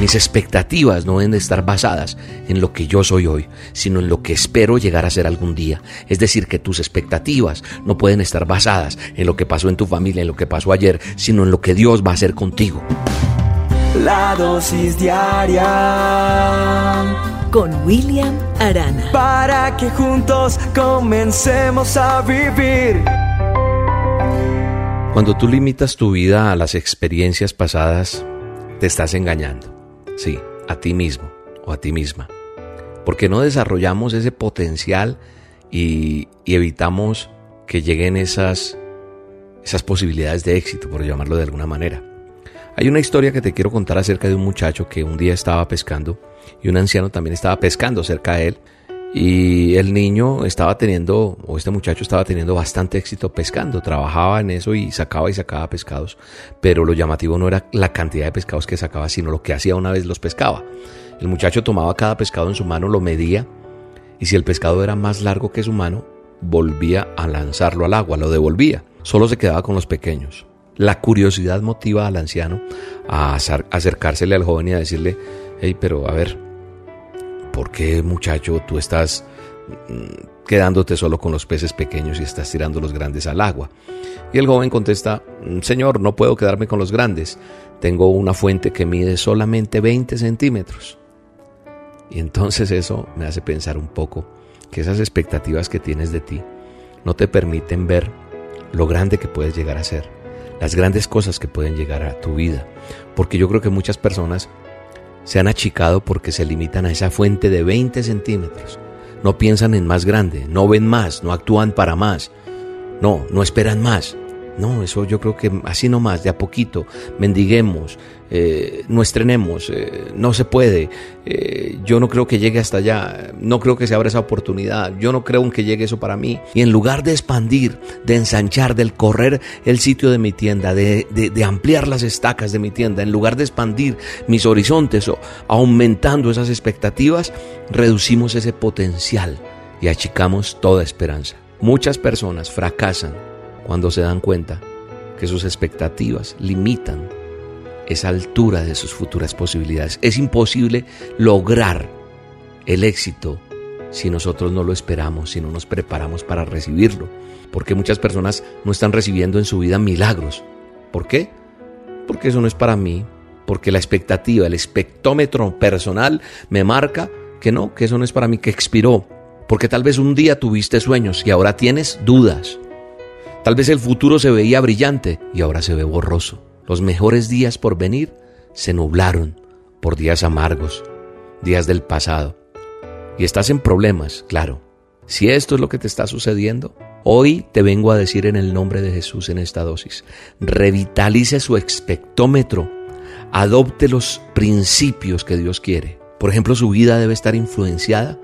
Mis expectativas no deben de estar basadas en lo que yo soy hoy, sino en lo que espero llegar a ser algún día. Es decir, que tus expectativas no pueden estar basadas en lo que pasó en tu familia, en lo que pasó ayer, sino en lo que Dios va a hacer contigo. La dosis diaria con William Arana. Para que juntos comencemos a vivir. Cuando tú limitas tu vida a las experiencias pasadas, te estás engañando. Sí, a ti mismo o a ti misma. Porque no desarrollamos ese potencial y, evitamos que lleguen esas, esas posibilidades de éxito, por llamarlo de alguna manera. Hay una historia que te quiero contar acerca de un muchacho que un día estaba pescando y un anciano también estaba pescando cerca de él y el niño estaba teniendo, o este muchacho estaba teniendo bastante éxito pescando, trabajaba en eso y sacaba y sacaba pescados, pero lo llamativo no era la cantidad de pescados que sacaba, sino lo que hacía una vez los pescaba. El muchacho tomaba cada pescado en su mano, lo medía, y si el pescado era más largo que su mano, volvía a lanzarlo al agua, lo devolvía, solo se quedaba con los pequeños. La curiosidad motiva al anciano a acercársele al joven y a decirle, hey, pero a ver, ¿por qué muchacho tú estás mm, quedándote solo con los peces pequeños y estás tirando los grandes al agua? Y el joven contesta, mm, Señor, no puedo quedarme con los grandes, tengo una fuente que mide solamente 20 centímetros. Y entonces eso me hace pensar un poco que esas expectativas que tienes de ti no te permiten ver lo grande que puedes llegar a ser, las grandes cosas que pueden llegar a tu vida. Porque yo creo que muchas personas se han achicado porque se limitan a esa fuente de 20 centímetros. No piensan en más grande, no ven más, no actúan para más. No, no esperan más. No, eso yo creo que así nomás, de a poquito, mendiguemos, eh, no estrenemos, eh, no se puede, eh, yo no creo que llegue hasta allá, no creo que se abra esa oportunidad, yo no creo que llegue eso para mí. Y en lugar de expandir, de ensanchar, del correr el sitio de mi tienda, de, de ampliar las estacas de mi tienda, en lugar de expandir mis horizontes o aumentando esas expectativas, reducimos ese potencial y achicamos toda esperanza. Muchas personas fracasan cuando se dan cuenta que sus expectativas limitan esa altura de sus futuras posibilidades. Es imposible lograr el éxito si nosotros no lo esperamos, si no nos preparamos para recibirlo. Porque muchas personas no están recibiendo en su vida milagros. ¿Por qué? Porque eso no es para mí. Porque la expectativa, el espectómetro personal me marca que no, que eso no es para mí, que expiró. Porque tal vez un día tuviste sueños y ahora tienes dudas. Tal vez el futuro se veía brillante y ahora se ve borroso. Los mejores días por venir se nublaron por días amargos, días del pasado. Y estás en problemas, claro. Si esto es lo que te está sucediendo, hoy te vengo a decir en el nombre de Jesús en esta dosis, revitalice su expectómetro, adopte los principios que Dios quiere. Por ejemplo, su vida debe estar influenciada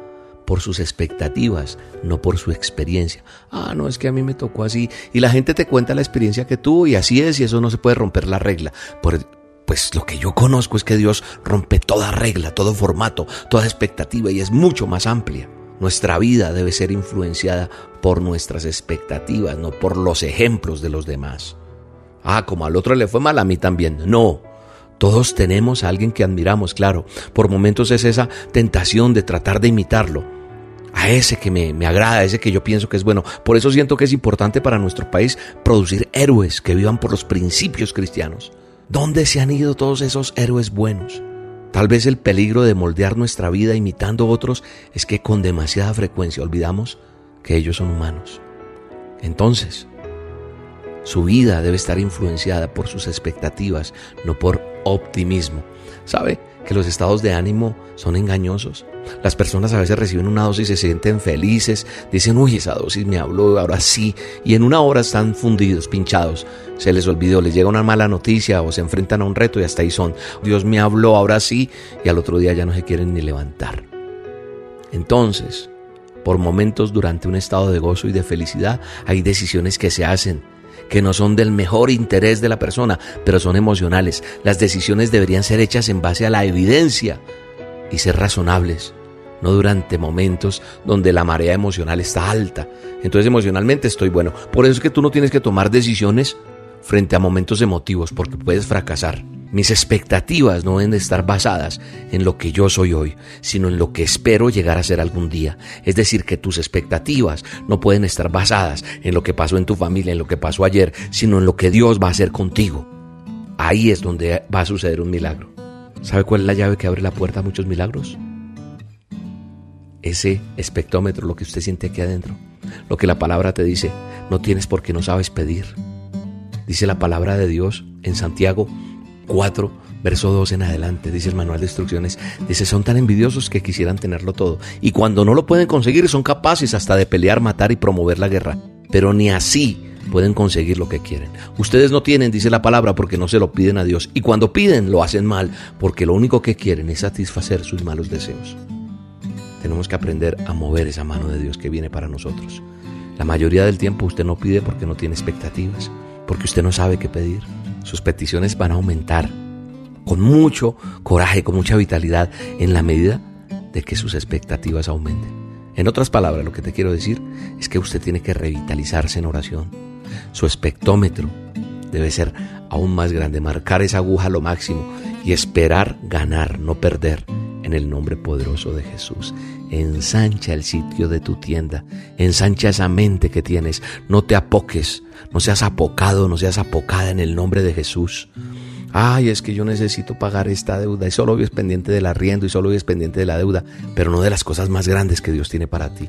por sus expectativas, no por su experiencia. Ah, no, es que a mí me tocó así. Y la gente te cuenta la experiencia que tuvo y así es y eso no se puede romper la regla. pues lo que yo conozco es que Dios rompe toda regla, todo formato, toda expectativa y es mucho más amplia. Nuestra vida debe ser influenciada por nuestras expectativas, no por los ejemplos de los demás. Ah, como al otro le fue mal, a mí también. No, todos tenemos a alguien que admiramos, claro. Por momentos es esa tentación de tratar de imitarlo. Ese que me, me, agrada, a ese que yo pienso que es bueno. Por eso siento que es importante para nuestro país producir héroes que vivan por los principios cristianos. ¿Dónde se han ido todos esos héroes buenos? Tal vez el peligro de moldear nuestra vida imitando a otros es que con demasiada frecuencia olvidamos que ellos son humanos. Entonces, su vida debe estar influenciada por sus expectativas, no por optimismo. ¿Sabe que los estados de ánimo son engañosos? Las personas a veces reciben una dosis y se sienten felices, dicen, uy, esa dosis me habló, ahora sí, y en una hora están fundidos, pinchados, se les olvidó, les llega una mala noticia o se enfrentan a un reto y hasta ahí son, Dios me habló, ahora sí, y al otro día ya no se quieren ni levantar. Entonces, por momentos durante un estado de gozo y de felicidad, hay decisiones que se hacen que no son del mejor interés de la persona, pero son emocionales. Las decisiones deberían ser hechas en base a la evidencia y ser razonables, no durante momentos donde la marea emocional está alta. Entonces emocionalmente estoy bueno. Por eso es que tú no tienes que tomar decisiones frente a momentos emotivos, porque puedes fracasar. Mis expectativas no deben de estar basadas en lo que yo soy hoy, sino en lo que espero llegar a ser algún día. Es decir, que tus expectativas no pueden estar basadas en lo que pasó en tu familia, en lo que pasó ayer, sino en lo que Dios va a hacer contigo. Ahí es donde va a suceder un milagro. ¿Sabe cuál es la llave que abre la puerta a muchos milagros? Ese espectómetro, lo que usted siente aquí adentro. Lo que la palabra te dice, no tienes porque no sabes pedir. Dice la palabra de Dios en Santiago 4, verso 2 en adelante, dice el manual de instrucciones, dice, son tan envidiosos que quisieran tenerlo todo. Y cuando no lo pueden conseguir, son capaces hasta de pelear, matar y promover la guerra. Pero ni así pueden conseguir lo que quieren. Ustedes no tienen, dice la palabra, porque no se lo piden a Dios. Y cuando piden, lo hacen mal, porque lo único que quieren es satisfacer sus malos deseos. Tenemos que aprender a mover esa mano de Dios que viene para nosotros. La mayoría del tiempo usted no pide porque no tiene expectativas, porque usted no sabe qué pedir sus peticiones van a aumentar con mucho coraje, con mucha vitalidad, en la medida de que sus expectativas aumenten. En otras palabras, lo que te quiero decir es que usted tiene que revitalizarse en oración. Su espectómetro debe ser aún más grande, marcar esa aguja lo máximo y esperar ganar, no perder, en el nombre poderoso de Jesús. Ensancha el sitio de tu tienda, ensancha esa mente que tienes, no te apoques, no seas apocado, no seas apocada en el nombre de Jesús. Ay, es que yo necesito pagar esta deuda y solo vives pendiente del arriendo y solo vives pendiente de la deuda, pero no de las cosas más grandes que Dios tiene para ti.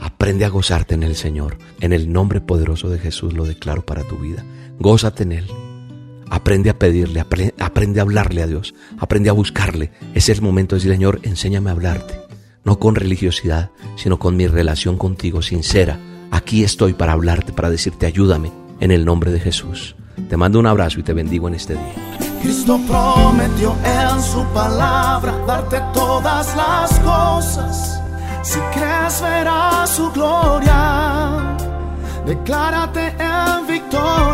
Aprende a gozarte en el Señor. En el nombre poderoso de Jesús lo declaro para tu vida. Gózate en Él. Aprende a pedirle, aprende, a hablarle a Dios, aprende a buscarle. Es el momento de decir, Señor, enséñame a hablarte. No con religiosidad, sino con mi relación contigo sincera. Aquí estoy para hablarte, para decirte, ayúdame en el nombre de Jesús. Te mando un abrazo y te bendigo en este día. Cristo prometió en su palabra darte todas las cosas. Si crees verás su gloria, declárate en victoria.